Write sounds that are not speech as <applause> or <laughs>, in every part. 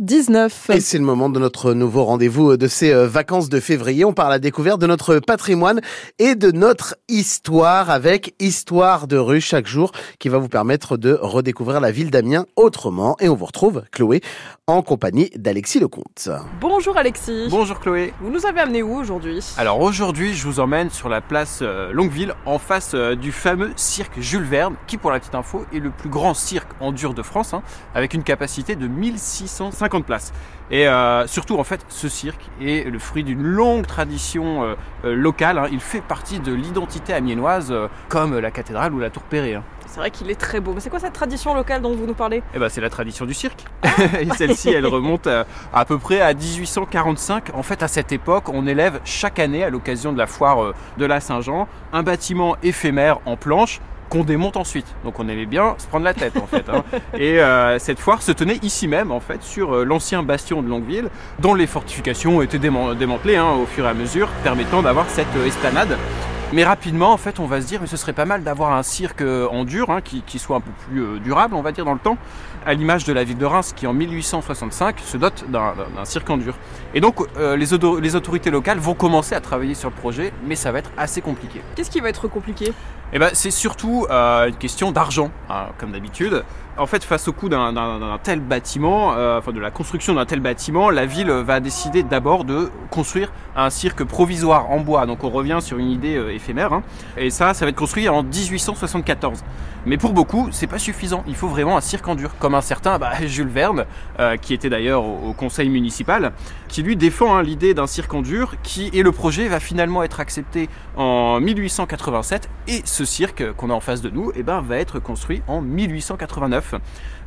19 Et c'est le moment de notre nouveau rendez-vous de ces euh, vacances de février. On parle à la découverte de notre patrimoine et de notre histoire avec Histoire de rue chaque jour qui va vous permettre de redécouvrir la ville d'Amiens autrement. Et on vous retrouve, Chloé, en compagnie d'Alexis Lecomte. Bonjour Alexis. Bonjour Chloé. Vous nous avez amené où aujourd'hui? Alors aujourd'hui, je vous emmène sur la place euh, Longueville, en face euh, du fameux cirque Jules Verne, qui pour la petite info est le plus grand cirque en dur de France, hein, avec une capacité de 1650 places. Et euh, surtout, en fait, ce cirque est le fruit d'une longue tradition euh, euh, locale. hein. Il fait partie de l'identité amiénoise, comme la cathédrale ou la tour Perret. hein. C'est vrai qu'il est très beau. Mais c'est quoi cette tradition locale dont vous nous parlez? Eh ben, c'est la tradition du cirque. <laughs> et celle-ci, elle remonte à, à peu près à 1845. En fait, à cette époque, on élève chaque année, à l'occasion de la foire de la Saint-Jean, un bâtiment éphémère en planche qu'on démonte ensuite. Donc on aimait bien se prendre la tête en fait. hein. <laughs> Et euh, cette foire se tenait ici même en fait sur euh, l'ancien bastion de Longueville, dont les fortifications ont été déman- démantelées hein, au fur et à mesure, permettant d'avoir cette euh, esplanade. Mais rapidement, en fait, on va se dire, mais ce serait pas mal d'avoir un cirque en dur, hein, qui, qui soit un peu plus euh, durable, on va dire, dans le temps, à l'image de la ville de Reims, qui en 1865 se dote d'un cirque en dur. Et donc, euh, les autorités locales vont commencer à travailler sur le projet, mais ça va être assez compliqué. Qu'est-ce qui va être compliqué? Eh ben, c'est surtout euh, une question d'argent, hein, comme d'habitude. En fait, face au coût d'un- tel bâtiment, euh, enfin de la construction d'un tel bâtiment, la ville va décider d'abord de construire un cirque provisoire en bois. Donc on revient sur une idée euh, éphémère. hein. Et ça, ça va être construit en 1874. Mais pour beaucoup, c'est pas suffisant. Il faut vraiment un cirque en dur, comme un certain bah, <laughs> Jules Verne, qui était d'ailleurs au, conseil municipal, qui lui défend hein, l'idée d'un cirque en dur, qui et le projet va finalement être accepté en 1887 et ce cirque qu'on a en face de nous eh ben, va être construit en 1889.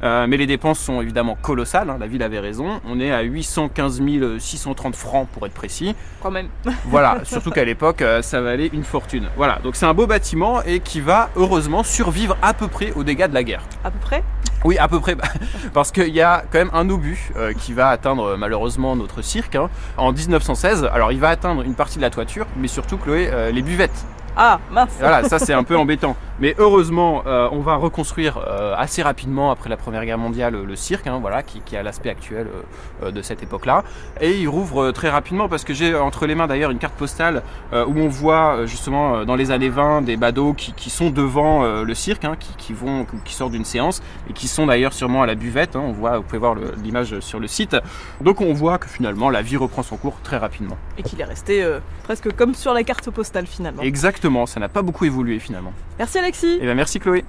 Euh, mais les dépenses sont évidemment colossales, hein, la ville avait raison, on est à 815 630 francs pour être précis. Quand même. <laughs> Voilà, surtout qu'à l'époque euh, ça valait une fortune. Voilà, donc c'est un beau bâtiment et qui va heureusement survivre à peu près aux dégâts de la guerre. À peu près? Oui, à peu près, <laughs> parce qu'il y a quand même un obus euh, qui va atteindre malheureusement notre cirque hein, en 1916. Alors il va atteindre une partie de la toiture, mais surtout Chloé, euh, les buvettes. Ah, mince. Voilà, ça c'est un peu embêtant. Mais heureusement, euh, on va reconstruire euh, assez rapidement après la Première Guerre mondiale le cirque, hein, voilà, qui, qui a l'aspect actuel euh, euh, de cette époque-là. Et il rouvre euh, très rapidement parce que j'ai entre les mains d'ailleurs une carte postale euh, où on voit justement dans les années 20 des badauds qui, qui sont devant euh, le cirque, hein, qui, qui vont, qui sortent d'une séance et qui sont d'ailleurs sûrement à la buvette. hein. on voit, vous pouvez voir l'image sur le site. Donc on voit que finalement la vie reprend son cours très rapidement. Et qu'il est resté euh, presque comme sur la carte postale finalement. Exactement, ça n'a pas beaucoup évolué finalement. Merci Alexis. Et bien merci Chloé.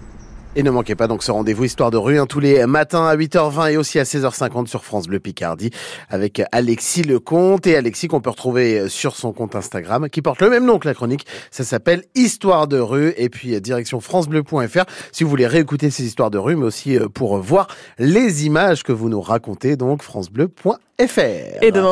Et ne manquez pas donc ce rendez-vous Histoire de rue hein, tous les matins à 8h20 et aussi à 16h50 sur France Bleu Picardie avec Alexis Lecomte et Alexis qu'on peut retrouver sur son compte Instagram qui porte le même nom que la chronique. Ça s'appelle Histoire de rue et puis euh, direction francebleu.fr si vous voulez réécouter ces histoires de rue mais aussi euh, pour voir les images que vous nous racontez donc francebleu.fr. Et demain